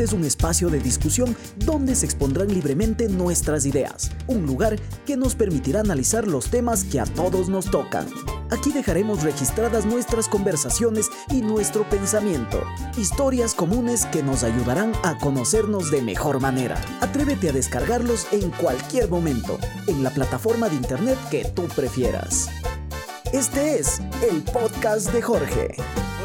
Este es un espacio de discusión donde se expondrán libremente nuestras ideas, un lugar que nos permitirá analizar los temas que a todos nos tocan. Aquí dejaremos registradas nuestras conversaciones y nuestro pensamiento, historias comunes que nos ayudarán a conocernos de mejor manera. Atrévete a descargarlos en cualquier momento, en la plataforma de internet que tú prefieras. Este es el podcast de Jorge.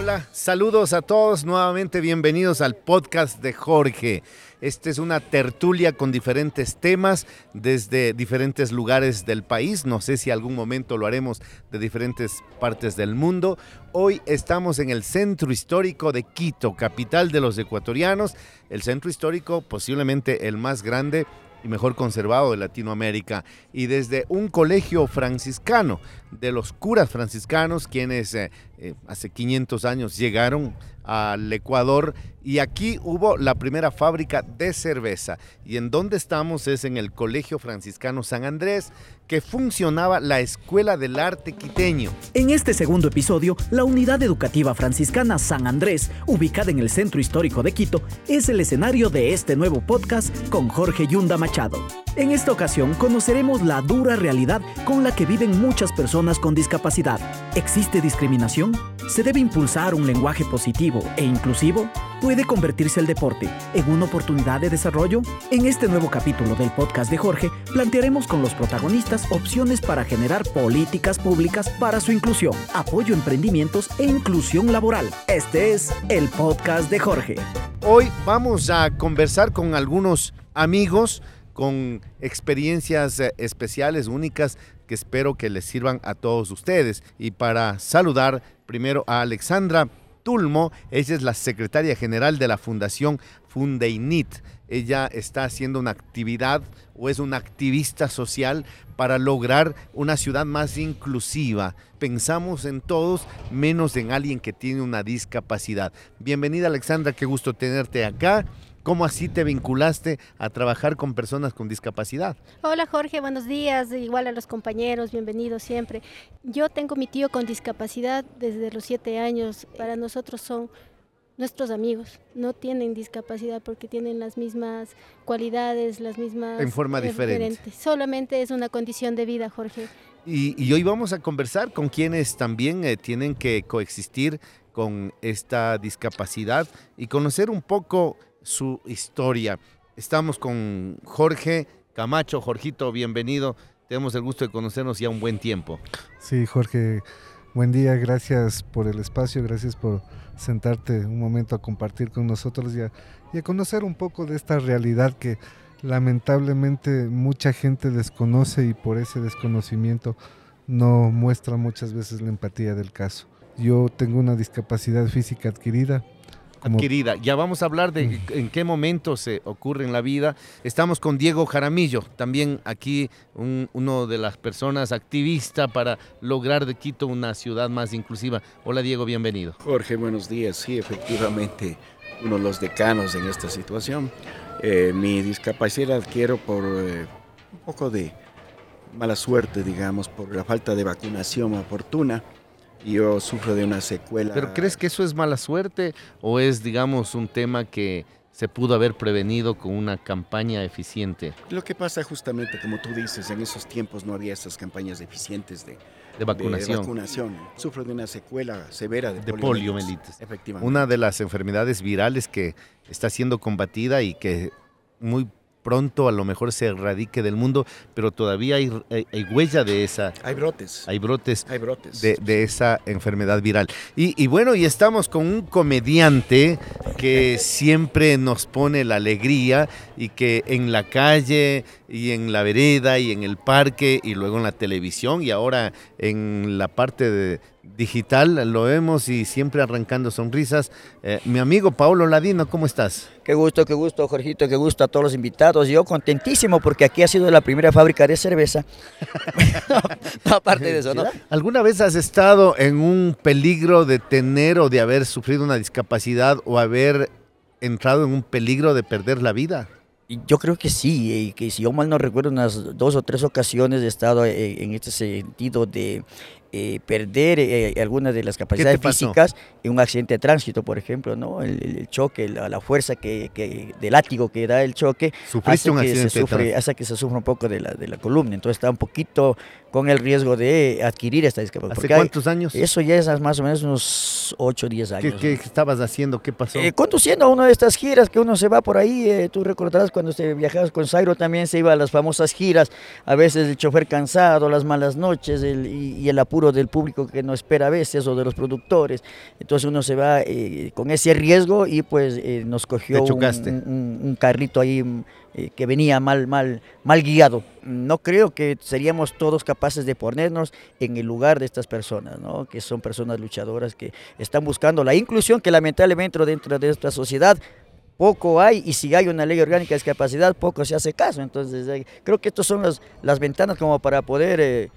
Hola, saludos a todos, nuevamente bienvenidos al podcast de Jorge. Esta es una tertulia con diferentes temas desde diferentes lugares del país. No sé si algún momento lo haremos de diferentes partes del mundo. Hoy estamos en el centro histórico de Quito, capital de los ecuatorianos. El centro histórico posiblemente el más grande y mejor conservado de Latinoamérica. Y desde un colegio franciscano, de los curas franciscanos, quienes eh, eh, hace 500 años llegaron al Ecuador y aquí hubo la primera fábrica de cerveza. Y en donde estamos es en el Colegio Franciscano San Andrés, que funcionaba la Escuela del Arte Quiteño. En este segundo episodio, la unidad educativa franciscana San Andrés, ubicada en el centro histórico de Quito, es el escenario de este nuevo podcast con Jorge Yunda Machado. En esta ocasión conoceremos la dura realidad con la que viven muchas personas con discapacidad. ¿Existe discriminación? ¿Se debe impulsar un lenguaje positivo e inclusivo? ¿Puede convertirse el deporte en una oportunidad de desarrollo? En este nuevo capítulo del podcast de Jorge, plantearemos con los protagonistas opciones para generar políticas públicas para su inclusión, apoyo a emprendimientos e inclusión laboral. Este es el podcast de Jorge. Hoy vamos a conversar con algunos amigos con experiencias eh, especiales, únicas, que espero que les sirvan a todos ustedes. Y para saludar primero a Alexandra Tulmo, ella es la secretaria general de la Fundación Fundeinit. Ella está haciendo una actividad o es una activista social para lograr una ciudad más inclusiva. Pensamos en todos menos en alguien que tiene una discapacidad. Bienvenida Alexandra, qué gusto tenerte acá. ¿Cómo así te vinculaste a trabajar con personas con discapacidad? Hola Jorge, buenos días. Igual a los compañeros, bienvenidos siempre. Yo tengo mi tío con discapacidad desde los siete años. Para nosotros son nuestros amigos. No tienen discapacidad porque tienen las mismas cualidades, las mismas... En forma diferente. Solamente es una condición de vida, Jorge. Y, hoy vamos a conversar con quienes también eh, tienen que coexistir con esta discapacidad y conocer un poco su historia. Estamos con Jorge Camacho. Jorgito, bienvenido. Tenemos el gusto de conocernos ya un buen tiempo. Sí, Jorge, buen día. Gracias por el espacio, gracias por sentarte un momento a compartir con nosotros y a, conocer un poco de esta realidad que lamentablemente mucha gente desconoce y por ese desconocimiento no muestra muchas veces la empatía del caso. Yo tengo una discapacidad física adquirida, adquirida. Ya vamos a hablar de en qué momento se ocurre en la vida. Estamos con Diego Jaramillo, también aquí uno de las personas activistas para lograr de Quito una ciudad más inclusiva. Hola Diego, bienvenido. Jorge, buenos días. Sí, efectivamente, uno de los decanos en esta situación. Eh, mi discapacidad adquiero por eh, un poco de mala suerte, digamos, por la falta de vacunación oportuna yo sufro de una secuela. ¿Pero crees que eso es mala suerte o es, digamos, un tema que se pudo haber prevenido con una campaña eficiente? Lo que pasa justamente, como tú dices, en esos tiempos no había estas campañas eficientes de, de vacunación. vacunación. Sufro de una secuela severa de, de poliomielitis. Efectivamente. Una de las enfermedades virales que está siendo combatida y que muy pronto a lo mejor se erradique del mundo, pero todavía hay, huella de esa. Hay brotes. Hay brotes. Hay brotes. De, esa enfermedad viral. Y, bueno, y estamos con un comediante que siempre nos pone la alegría y que en la calle y en la vereda y en el parque y luego en la televisión y ahora en la parte de, digital, lo vemos y siempre arrancando sonrisas. Eh, mi amigo Paulo Ladino, ¿cómo estás? Qué gusto, qué gusto, Jorgito, qué gusto a todos los invitados. Yo contentísimo porque aquí ha sido la primera fábrica de cerveza. aparte de eso, ¿no? ¿Alguna vez has estado en un peligro de tener o de haber sufrido una discapacidad o haber entrado en un peligro de perder la vida? Yo creo que sí, y que si yo mal no recuerdo, unas dos o tres ocasiones he estado eh, en este sentido de eh, perder eh, algunas de las capacidades físicas en un accidente de tránsito, por ejemplo, ¿no? El, choque, la, fuerza que, que, del látigo que da el choque hace, que se sufre, hace que se sufra un poco de la, de la columna. Entonces está un poquito con el riesgo de adquirir esta discapacidad. ¿Hace cuántos años? Eso ya es más o menos unos 8 o 10 años. ¿Qué, estabas haciendo? ¿Qué pasó? Eh, conduciendo a una de estas giras que uno se va por ahí. Eh, tú recordarás cuando viajabas con Zairo también se iba a las famosas giras. A veces el chofer cansado, las malas noches y, el apuro del público que no espera a veces o de los productores. Entonces uno se va eh, con ese riesgo y pues nos cogió un, un carrito ahí eh, que venía mal, mal, mal guiado. No creo que seríamos todos capaces de ponernos en el lugar de estas personas, ¿no? que son personas luchadoras que están buscando la inclusión que lamentablemente dentro de esta sociedad poco hay y si hay una ley orgánica de discapacidad poco se hace caso. Entonces eh, creo que estas son las, las ventanas como para poder... Eh,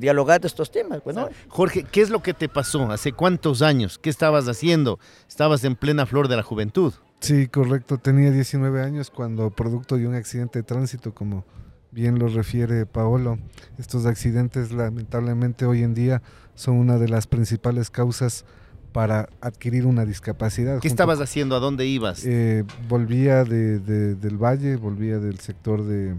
dialogar de estos temas. Pues, Jorge, ¿qué es lo que te pasó? ¿Hace cuántos años? ¿Qué estabas haciendo? Estabas en plena flor de la juventud. Sí, correcto. Tenía 19 años cuando, producto de un accidente de tránsito, como bien lo refiere Paolo, estos accidentes lamentablemente hoy en día son una de las principales causas para adquirir una discapacidad. ¿Qué estabas haciendo? ¿A dónde ibas? Eh, volvía de, del valle, volvía del sector de,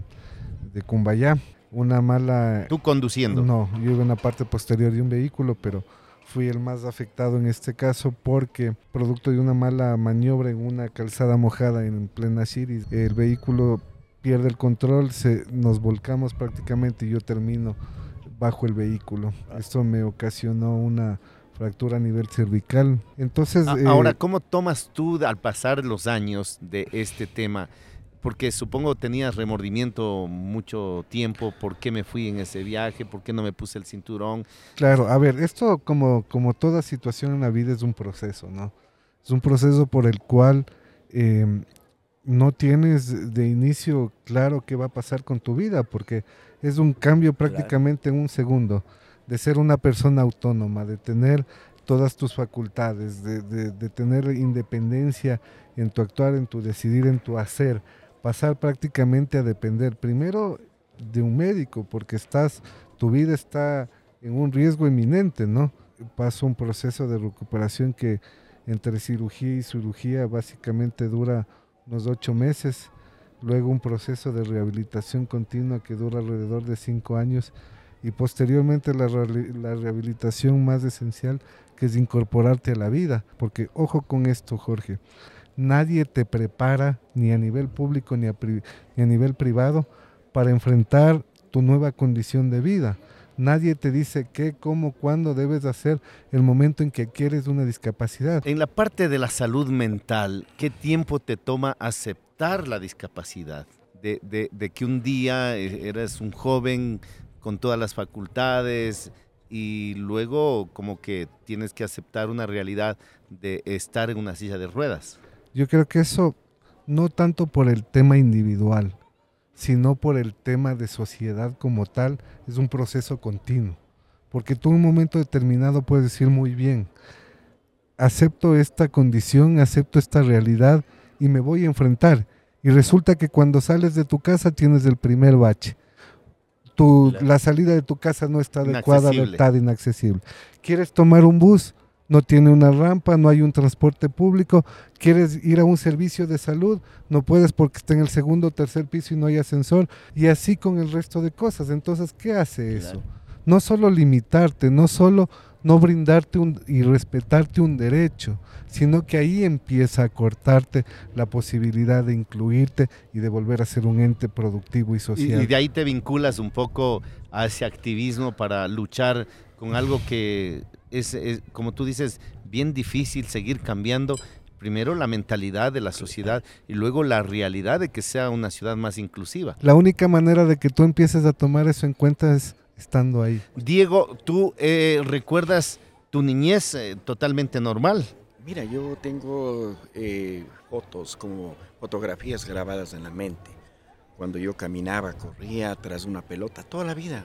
de Cumbayá. Una mala... ¿Tú conduciendo? No, yo iba en la parte posterior de un vehículo, pero fui el más afectado en este caso porque producto de una mala maniobra en una calzada mojada en plena City, el vehículo pierde el control, se, nos volcamos prácticamente y yo termino bajo el vehículo. Esto me ocasionó una fractura a nivel cervical. Entonces, ahora, eh, ¿cómo tomas tú al pasar los años de este tema? Porque supongo tenías remordimiento mucho tiempo, ¿por qué me fui en ese viaje? ¿Por qué no me puse el cinturón? Claro, a ver, esto como, como toda situación en la vida es un proceso, ¿no? Es un proceso por el cual em, no tienes de inicio claro qué va a pasar con tu vida, porque es un cambio prácticamente en un segundo, de ser una persona autónoma, de tener todas tus facultades, de, de tener independencia en tu actuar, en tu decidir, en tu hacer pasar prácticamente a depender primero de un médico, porque estás, tu vida está en un riesgo inminente, ¿no? Paso un proceso de recuperación que entre cirugía y cirugía básicamente dura unos ocho meses, luego un proceso de rehabilitación continua que dura alrededor de cinco años y posteriormente la, la rehabilitación más esencial que es incorporarte a la vida, porque ojo con esto, Jorge, nadie te prepara, ni a nivel público ni a, nivel privado, para enfrentar tu nueva condición de vida. Nadie te dice qué, cómo, cuándo debes hacer el momento en que quieres una discapacidad. En la parte de la salud mental, ¿qué tiempo te toma aceptar la discapacidad? De, que un día eh, eres un joven con todas las facultades y luego como que tienes que aceptar una realidad de estar en una silla de ruedas. Yo creo que eso no tanto por el tema individual, sino por el tema de sociedad como tal, es un proceso continuo. Porque tú en un momento determinado puedes decir muy bien, acepto esta condición, acepto esta realidad y me voy a enfrentar. Y resulta que cuando sales de tu casa tienes el primer bache. Tu, la salida de tu casa no está adecuada, está inaccesible. ¿Quieres tomar un bus? No tiene una rampa, no hay un transporte público, quieres ir a un servicio de salud, no puedes porque está en el segundo o tercer piso y no hay ascensor, y así con el resto de cosas. Entonces, ¿qué hace eso? No solo limitarte, no solo no brindarte un, y respetarte un derecho, sino que ahí empieza a cortarte la posibilidad de incluirte y de volver a ser un ente productivo y social. Y, de ahí te vinculas un poco a ese activismo para luchar con algo que es, como tú dices, bien difícil seguir cambiando primero la mentalidad de la sociedad y luego la realidad de que sea una ciudad más inclusiva. La única manera de que tú empieces a tomar eso en cuenta es estando ahí. Diego, ¿tú eh, recuerdas tu niñez eh, totalmente normal? Mira, yo tengo eh, fotos, como fotografías grabadas en la mente. Cuando yo caminaba, corría tras una pelota, toda la vida.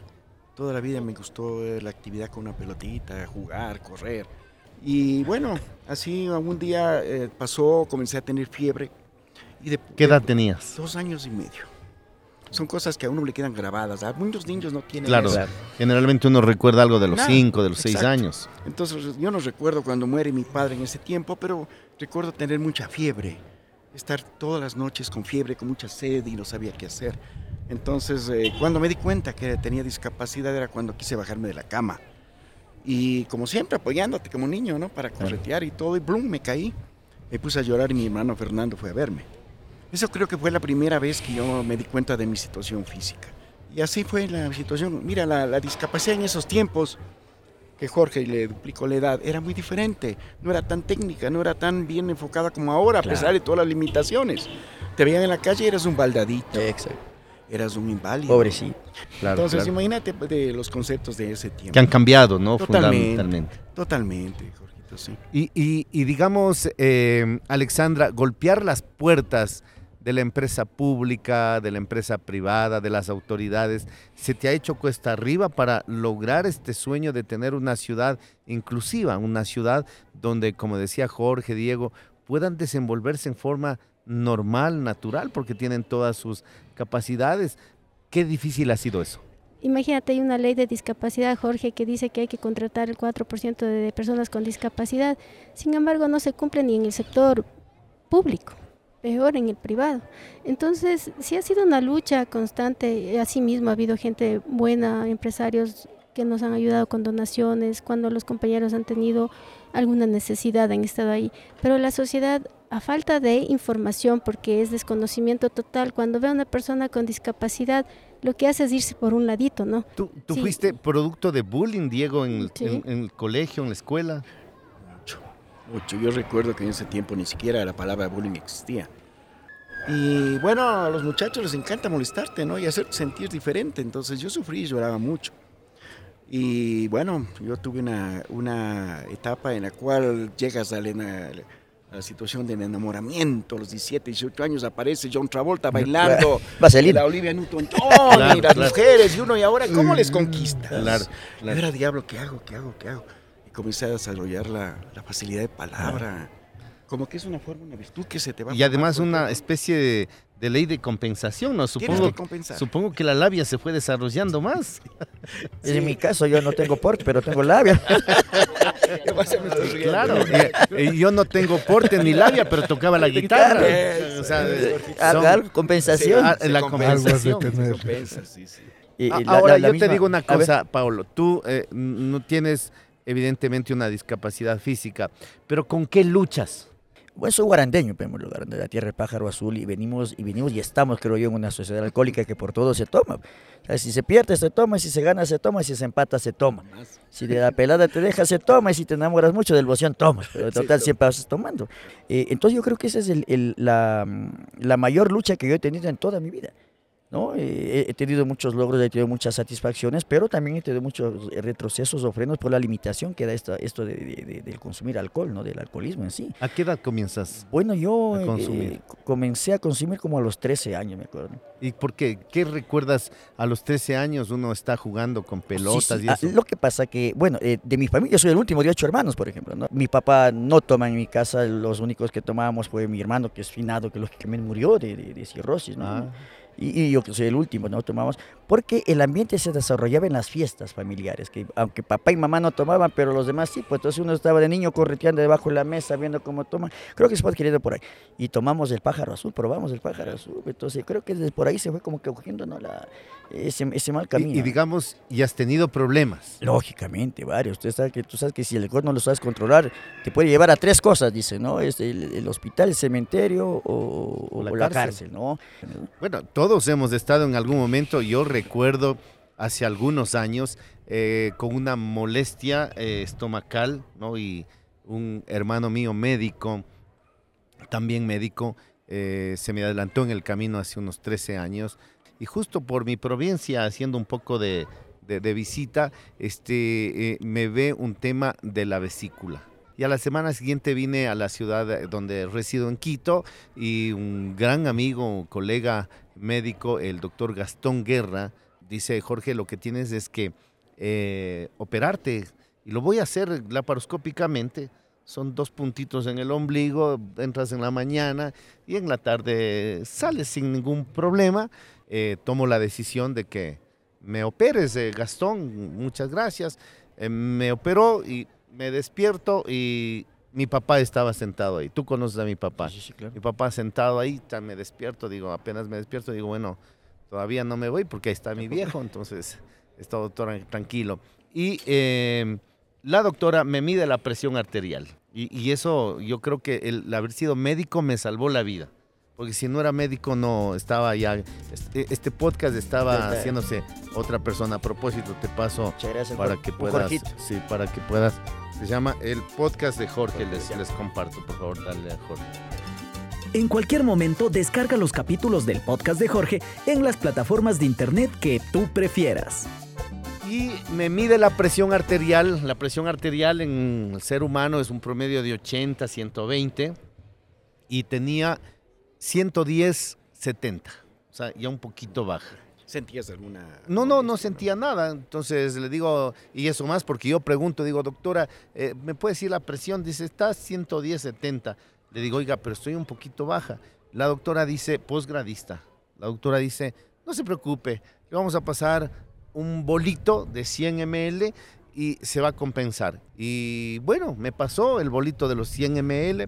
Toda la vida me gustó la actividad con una pelotita, jugar, correr. Y bueno, así algún día eh, pasó, comencé a tener fiebre. Y de, ¿Qué edad tenías? Dos años y medio. son cosas que a uno le quedan grabadas. A muchos niños no tienen Claro, eso. generalmente uno recuerda algo de los Nada, 5, de los 6 exacto. años. Entonces yo no recuerdo cuando muere mi padre en ese tiempo, pero recuerdo tener mucha fiebre, estar todas las noches con fiebre, con mucha sed y no sabía qué hacer. Entonces eh, cuando me di cuenta que tenía discapacidad era cuando quise bajarme de la cama. Y como siempre apoyándote como niño, ¿no? Para corretear y todo, y blum, me caí. Me puse a llorar y mi hermano Fernando fue a verme. Eso creo que fue la primera vez que yo me di cuenta de mi situación física. Y así fue la situación. Mira, la, la discapacidad en esos tiempos, que Jorge le duplicó la edad, era muy diferente. No era tan técnica, no era tan bien enfocada como ahora, a Claro. pesar de todas las limitaciones. Te veían en la calle y eras un baldadito, Exacto. Eras un inválido. Pobrecito. Claro, Entonces, claro. imagínate pues, de los conceptos de ese tiempo. Que han cambiado, ¿no? Totalmente. Fundamentalmente. Totalmente, Jorgito, sí. Y, y- y digamos, eh, Alexandra, golpear las puertas de la empresa pública, de la empresa privada, de las autoridades, ¿se te ha hecho cuesta arriba para lograr este sueño de tener una ciudad inclusiva, una ciudad donde, como decía Jorge, Diego, puedan desenvolverse en forma normal, natural, porque tienen todas sus capacidades? Qué difícil ha sido eso. Imagínate, hay una ley de discapacidad, Jorge, que dice que hay que contratar el 4% de personas con discapacidad. Sin embargo, no se cumple ni en el sector público, peor en el privado. Entonces, sí ha sido una lucha constante. Asimismo, ha habido gente buena, empresarios que nos han ayudado con donaciones, cuando los compañeros han tenido alguna necesidad, han estado ahí. Pero la sociedad, a falta de información, porque es desconocimiento total, cuando ve a una persona con discapacidad, lo que hace es irse por un ladito, ¿no? ¿Tú, tú Sí. fuiste producto de bullying, Diego, en el, Sí. en- en el colegio, en la escuela? Mucho, mucho. Yo recuerdo que en ese tiempo ni siquiera la palabra bullying existía. Y bueno, a los muchachos les encanta molestarte, ¿no? Y hacerte sentir diferente. Entonces yo sufrí y lloraba mucho. Y bueno, yo tuve una, una etapa en la cual llegas a la, la situación del enamoramiento. A los 17, 18 años aparece John Travolta bailando. La Olivia Newton-John Claro, y las claro. mujeres. Y uno, ¿y ahora cómo les conquistas? Claro, era diablo, ¿qué hago? ¿Qué hago? ¿Qué hago? Y comencé a desarrollar la, la facilidad de palabra. Como que es una forma, una virtud que se te va Y además una especie de, de ley de compensación, ¿no? Supongo, que compensar. supongo que la labia se fue desarrollando más. En mi caso yo no tengo porte, pero tengo labia. Claro, yo no tengo porte ni labia, pero tocaba la guitarra. O sea, eso. son- Haga algo, compensación. Ah, la compensación. Compensa, sí, sí. Y- y A- la- Ahora, la- la yo misma- te digo una cosa, Paulo. Tú eh, no tienes evidentemente una discapacidad física, pero ¿con qué luchas? Bueno, soy guarandeño, en primer lugar, de la tierra del pájaro azul, y venimos, y venimos y estamos, creo yo, en una sociedad alcohólica que por todo se toma. O sea, si se pierde, se toma, si se gana, se toma, si se empata, se toma. Si de la pelada te deja, se toma, y si te enamoras mucho del boción, tomas. Pero en total siempre vas tomando. Eh, entonces yo creo que esa es el- el- la, la mayor lucha que yo he tenido en toda mi vida. ¿No? Eh, he- tenido muchos logros, he tenido muchas satisfacciones, pero también he tenido muchos retrocesos o frenos por la limitación que da esta, esto de, de- de- del consumir alcohol, ¿no? del alcoholismo en sí. ¿A qué edad comienzas? Bueno, yo A eh, co- comencé a consumir como a los 13 años, me acuerdo. ¿Y por qué? ¿Qué recuerdas a los 13 años? Uno está jugando con pelotas Sí, sí, y ah, eso. Lo que pasa que, bueno, eh, de mi familia soy el último de ocho hermanos, por ejemplo. ¿no? Mi papá no toma en mi casa, los únicos que tomábamos fue mi hermano, que es finado, que lógicamente murió de cirrosis, ¿no? Ah. Y, yo que soy el último, no tomamos, porque el ambiente se desarrollaba en las fiestas familiares, que aunque papá y mamá no tomaban, pero los demás sí, pues entonces uno estaba de niño correteando debajo de la mesa, viendo cómo toman, creo que se fue adquiriendo por ahí, y tomamos el pájaro azul, probamos el pájaro azul, entonces creo que desde por ahí se fue como que cogiendo ¿no? la, ese, ese mal camino. Y, y digamos, y has tenido problemas. Lógicamente, varios. Usted sabe que, tú sabes que si el alcohol no lo sabes controlar, te puede llevar a tres cosas, dice, ¿no? Es el, el hospital, el cementerio o, O la o la cárcel. cárcel, ¿no? Bueno, todos hemos estado en algún momento, yo recuerdo hace algunos años, eh, con una molestia eh, estomacal, ¿no? Y un hermano mío médico, también médico, eh, se me adelantó en el camino hace unos 13 años. Y justo por mi provincia, haciendo un poco de, de- de visita, este, me ve un tema de la vesícula. Y a la semana siguiente vine a la ciudad eh, donde resido en Quito y un gran amigo, colega médico, el doctor Gastón Guerra, dice, Jorge, lo que tienes es que eh, operarte y lo voy a hacer laparoscópicamente. son dos puntitos en el ombligo, entras en la mañana y en la tarde sales sin ningún problema. Eh, tomo la decisión de que me operes, Gastón, muchas gracias. Me operó y me despierto y mi papá estaba sentado ahí. Tú conoces a mi papá. Sí, sí, claro. Mi papá sentado ahí, ya me despierto, digo, apenas me despierto, digo, bueno, todavía no me voy porque ahí está mi viejo, entonces está doctora tranquilo. Y eh, la doctora me mide la presión arterial. Y, y eso yo creo que el haber sido médico me salvó la vida. Porque si no era médico no estaba ya, este, este podcast estaba haciéndose otra persona. A propósito, te paso gracias. para que puedas, sí, para que puedas. Se llama el podcast de Jorge, les, les comparto, por favor, dale a Jorge. En cualquier momento descarga los capítulos del podcast de Jorge en las plataformas de internet que tú prefieras. Y me mide la presión arterial. La presión arterial en el ser humano es un promedio de 80, 120. Y tenía 110, 70. O sea, ya un poquito baja. ¿Sentías alguna.? No, no, no sentía nada. Entonces le digo, y eso más porque yo pregunto, digo, doctora, eh, ¿me puede decir la presión? Dice, está 110, 70. Le digo, oiga, pero estoy un poquito baja. La doctora dice, posgradista. La doctora dice, no se preocupe, le vamos a pasar un bolito de 100 ml y se va a compensar. Y bueno, me pasó el bolito de los 100 ml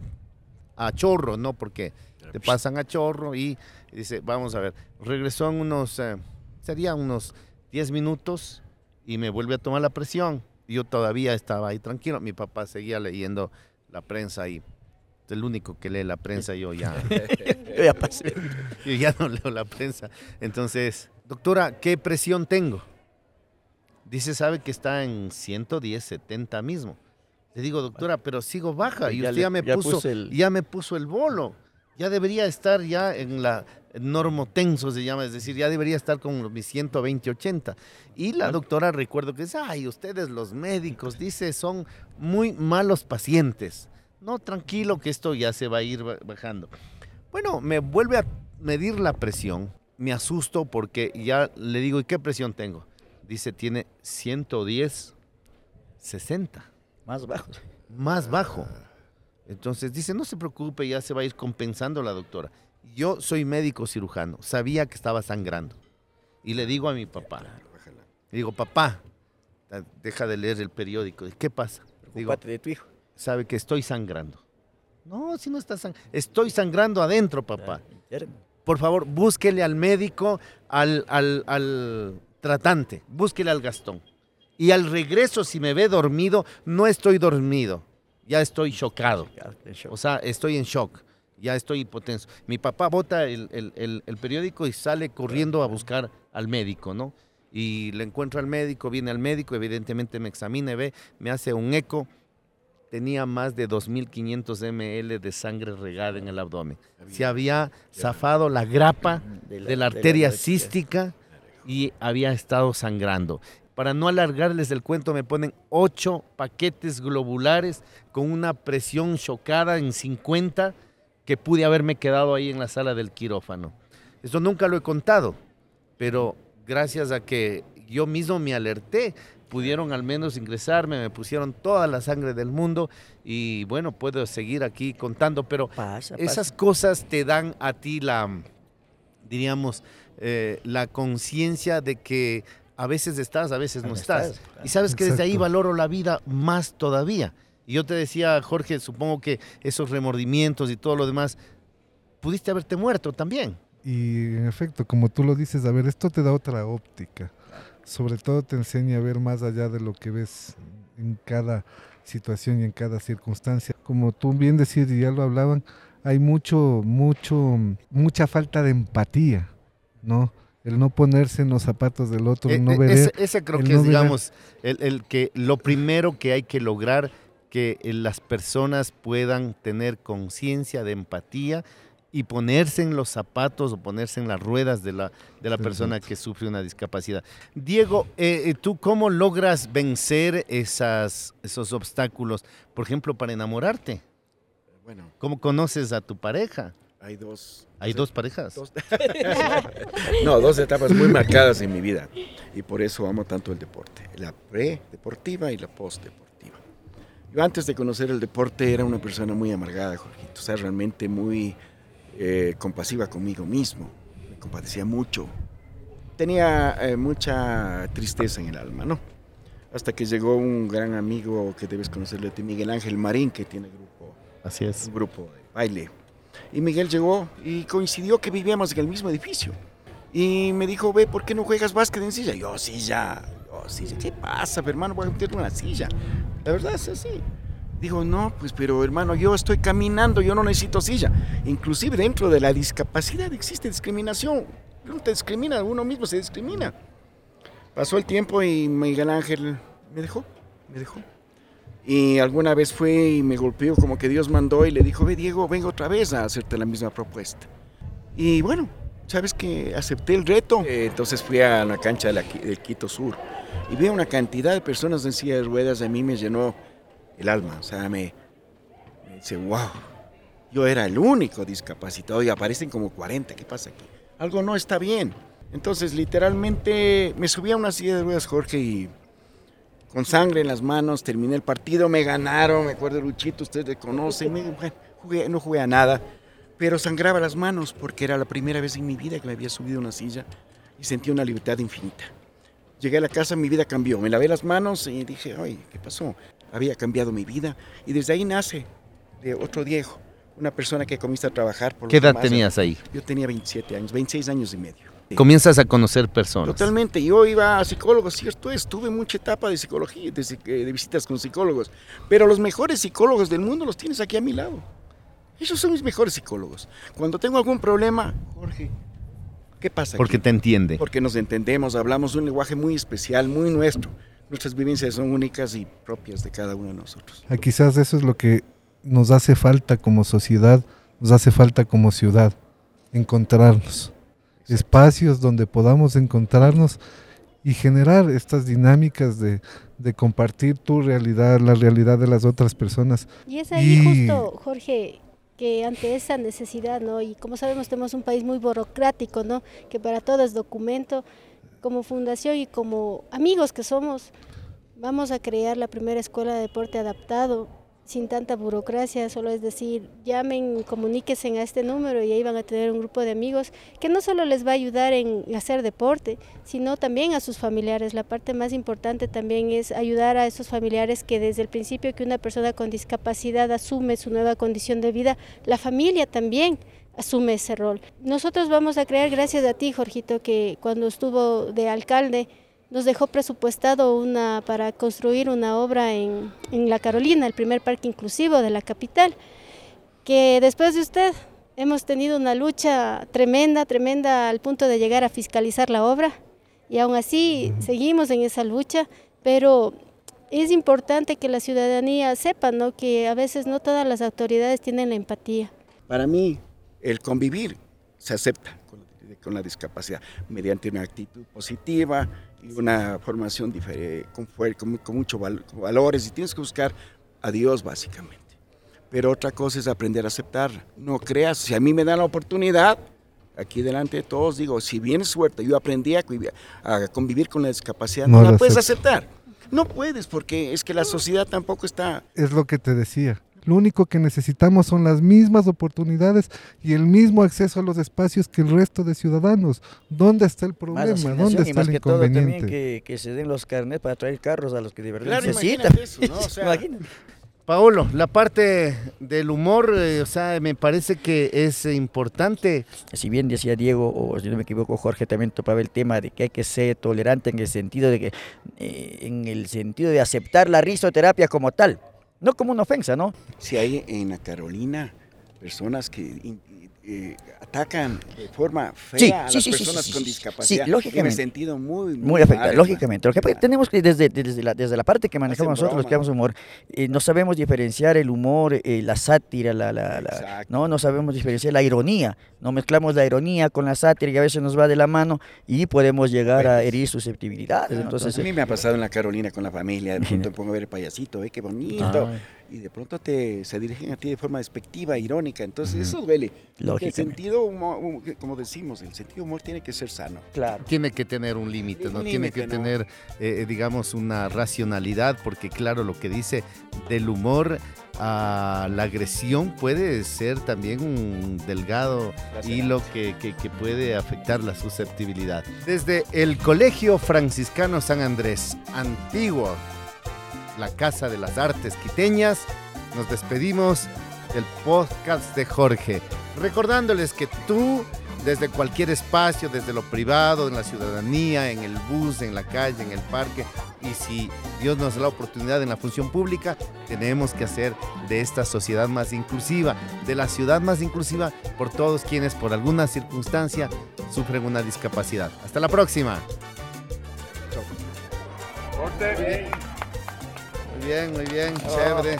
a chorro, ¿no? Porque te pasan a chorro y dice, vamos a ver, regresó en unos, eh, sería unos 10 minutos y me vuelve a tomar la presión. Yo todavía estaba ahí tranquilo, mi papá seguía leyendo la prensa y el único que lee la prensa yo ya, Yo ya pasé. yo ya no leo la prensa. Entonces, doctora, ¿qué presión tengo? Dice, sabe que está en 110, 70 mismo. Le digo, doctora, pero sigo baja y Ya usted le- ya me ya puso, puso el- ya me puso el bolo. Ya debería estar ya en la normotenso se llama, es decir, ya debería estar con mis 120, 80. Y la doctora recuerdo que dice, ay, ustedes los médicos, dice, son muy malos pacientes. No, tranquilo que esto ya se va a ir ba- bajando. Bueno, me vuelve a medir la presión, me asusto porque ya le digo, ¿y qué presión tengo? Dice, tiene 110, 60 Más bajo. más bajo. Entonces dice, no se preocupe, ya se va a ir compensando la doctora. Yo soy médico cirujano, sabía que estaba sangrando. Y le digo a mi papá, le digo, papá, deja de leer el periódico. ¿Qué pasa? Digo, de tu hijo. sabe que estoy sangrando. No, si no está sangrando. Estoy sangrando adentro, papá. Por favor, búsquele al médico, al, al, al tratante, búsquele al Gastón. Y al regreso, si me ve dormido, no estoy dormido, ya estoy chocado. O sea, estoy en shock, ya estoy hipotenso. Mi papá bota el, el- el- el periódico y sale corriendo a buscar al médico, ¿no? Y le encuentro al médico, viene al médico, evidentemente me examina y ve, me hace un eco. Tenía más de 2.500 ml de sangre regada en el abdomen. Se había zafado la grapa De de la arteria cística y había estado sangrando. Para no alargarles el cuento, me ponen ocho paquetes globulares con una presión chocada en 50 que pude haberme quedado ahí en la sala del quirófano. Eso nunca lo he contado, pero gracias a que yo mismo me alerté, pudieron al menos ingresarme, me pusieron toda la sangre del mundo y bueno, puedo seguir aquí contando, pero Pasa, esas pasa. cosas te dan a ti la, diríamos, eh, la conciencia de que a veces estás, a veces no No estás. estás. Y sabes que desde ahí Exacto. valoro la vida más todavía. Y yo te decía, Jorge, supongo que esos remordimientos y todo lo demás, pudiste haberte muerto también. Y en efecto, como tú lo dices, a ver, esto te da otra óptica. Sobre todo te enseña a ver más allá de lo que ves en cada situación y en cada circunstancia. Como tú bien decías y ya lo hablaban, hay mucho, mucho, mucha falta de empatía, ¿no? El no ponerse en los zapatos del otro, Eh, el no eh, ver ese, ese creo el que no es, ver- digamos, el, el que lo primero que hay que lograr que eh, las personas puedan tener conciencia de empatía y ponerse en los zapatos o ponerse en las ruedas de la, de la persona que sufre una discapacidad. Diego, eh, eh, ¿tú cómo logras vencer esas, esos obstáculos? Por ejemplo, para enamorarte. Bueno, ¿Cómo conoces a tu pareja? Hay dos. ¿Hay dos parejas? dos- no, dos etapas muy marcadas en mi vida. Y por eso amo tanto el deporte. La pre-deportiva y la post-deportiva. Yo antes de conocer el deporte era una persona muy amargada, Jorgito, o sea, realmente muy eh, compasiva conmigo mismo, me compadecía mucho, tenía eh, mucha tristeza en el alma, ¿no? Hasta que llegó un gran amigo que debes conocerle, Miguel Ángel Marín, que tiene grupo, Así es. un grupo de baile. Y Miguel llegó y coincidió que vivíamos en el mismo edificio. Y me dijo, ve, ¿por qué no juegas básquet en silla? Yo, silla, yo, silla, ¿qué pasa, hermano? Voy a meterme una silla. La verdad es así. Digo, no, pues, pero hermano, yo estoy caminando, yo no necesito silla. Inclusive dentro de la discapacidad existe discriminación. Uno te discrimina, uno mismo se discrimina. Pasó el tiempo y Miguel Ángel me dejó, me dejó. Y alguna vez fue y me golpeó como que Dios mandó y le dijo, ve Diego, vengo otra vez a hacerte la misma propuesta. Y bueno, sabes que acepté el reto. Entonces fui a la cancha de del Quito Sur y vi una cantidad de personas en silla de ruedas. A mí me llenó el alma. O sea, me, me dice, wow, yo era el único discapacitado y aparecen como 40. ¿Qué pasa aquí? Algo no está bien. Entonces, literalmente, me subí a una silla de ruedas, Jorge, y con sangre en las manos, terminé el partido, me ganaron, me acuerdo Luchito, ustedes le conocen, me- bueno, jugué- no jugué a nada, pero sangraba las manos porque era la primera vez en mi vida que me había subido a una silla y sentí una libertad infinita. Llegué a la casa, mi vida cambió, me lavé las manos y dije, oye, ¿qué pasó? Había cambiado mi vida y desde ahí nace de otro Diego, una persona que comienza a trabajar por ¿Qué edad demás. tenías ahí? Yo tenía 27 años, 26 años y medio. Comienzas a conocer personas. Totalmente. Yo iba a psicólogos, cierto es, tuve mucha etapa de psicología, de, eh, de visitas con psicólogos, pero los mejores psicólogos del mundo los tienes aquí a mi lado. Ellos son mis mejores psicólogos. Cuando tengo algún problema, Jorge, ¿qué pasa? Porque aquí? te entiende. Porque nos entendemos, hablamos un lenguaje muy especial, muy nuestro. Nuestras vivencias son únicas y propias de cada uno de nosotros. Ah, quizás eso es lo que nos hace falta como sociedad, nos hace falta como ciudad, encontrarnos. Espacios donde podamos encontrarnos y generar estas dinámicas de, de compartir tu realidad, la realidad de las otras personas. Y es ahí Y- justo, Jorge, que ante esa necesidad, ¿no? Y como sabemos, tenemos un país muy burocrático, ¿no? Que para todo es documento. Como fundación y como amigos que somos, vamos a crear la primera escuela de deporte adaptado, sin tanta burocracia, solo es decir, llamen, comuníquense a este número y ahí van a tener un grupo de amigos que no solo les va a ayudar en hacer deporte, sino también a sus familiares. La parte más importante también es ayudar a esos familiares que desde el principio que una persona con discapacidad asume su nueva condición de vida, la familia también asume ese rol. Nosotros vamos a crear, gracias a ti, Jorgito, que cuando estuvo de alcalde, nos dejó presupuestado una para construir una obra en, en La Carolina, el primer parque inclusivo de la capital, que después de usted hemos tenido una lucha tremenda, tremenda al punto de llegar a fiscalizar la obra y aún así seguimos en esa lucha, pero es importante que la ciudadanía sepa ¿no? que a veces no todas las autoridades tienen la empatía. Para mí, el convivir se acepta con, con la discapacidad mediante una actitud positiva y una formación diferente, con, con, con muchos valores y tienes que buscar a Dios básicamente. Pero otra cosa es aprender a aceptar. No creas, si a mí me dan la oportunidad, aquí delante de todos digo, si vienes suerte, yo aprendí a, a convivir con la discapacidad, no, No la puedes aceptar. No puedes porque es que la sociedad tampoco está Es lo que te decía. Lo único que necesitamos son las mismas oportunidades y el mismo acceso a los espacios que el resto de ciudadanos. ¿Dónde está el problema? ¿Dónde y está más el que todo también inconveniente? que, que se den los carnets para traer carros a los que de verdad Claro, necesitan. imagínate eso, ¿no? O sea, Imagínate. Paolo, la parte del humor, eh, o sea, me parece que es importante. si bien decía Diego, o si no me equivoco, Jorge también topaba el tema de que hay que ser tolerante en el sentido de que, eh, en el sentido de aceptar la risoterapia como tal, no como una ofensa, ¿no? Si hay en la Carolina personas que eh, atacan de forma fea Sí, a las sí, personas sí, con discapacidad, Sí, lógicamente. en el sentido muy, Muy afectada, mal, lógicamente. Lo que tenemos que desde, desde, la, desde la parte que manejamos nosotros, los que damos humor, eh, no sabemos diferenciar el humor, eh, la sátira, la, la- no, no sabemos diferenciar la ironía. No mezclamos la ironía con la sátira y a veces nos va de la mano y podemos llegar a herir susceptibilidades. Entonces, a mí me ha pasado en la Carolina con la familia, de pronto me pongo a ver el payasito, ¿eh? qué bonito. Y de pronto te, se dirigen a ti de forma despectiva, irónica, entonces eso duele. El sentido, como decimos, el sentido humor tiene que ser sano. Claro. Tiene que tener un límite, ¿no? tiene que tener, eh, digamos, una racionalidad, porque claro, lo que dice del humor a la agresión puede ser también un delgado hilo que, que, que, puede afectar la susceptibilidad. Desde el Colegio Franciscano San Andrés, antiguo, la Casa de las Artes Quiteñas, nos despedimos del podcast de Jorge, recordándoles que tú desde cualquier espacio, desde lo privado, en la ciudadanía, en el bus, en la calle, en el parque. Y si Dios nos da la oportunidad en la función pública, tenemos que hacer de esta sociedad más inclusiva, de la ciudad más inclusiva por todos quienes por alguna circunstancia sufren una discapacidad. Hasta la próxima. Bien, muy bien, chévere.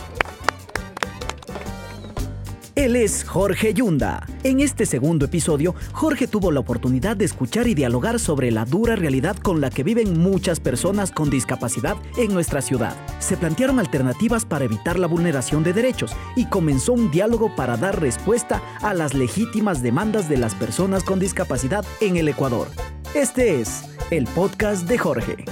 Él es Jorge Yunda. En este segundo episodio, Jorge tuvo la oportunidad de escuchar y dialogar sobre la dura realidad con la que viven muchas personas con discapacidad en nuestra ciudad. Se plantearon alternativas para evitar la vulneración de derechos y comenzó un diálogo para dar respuesta a las legítimas demandas de las personas con discapacidad en el Ecuador. Este es el podcast de Jorge.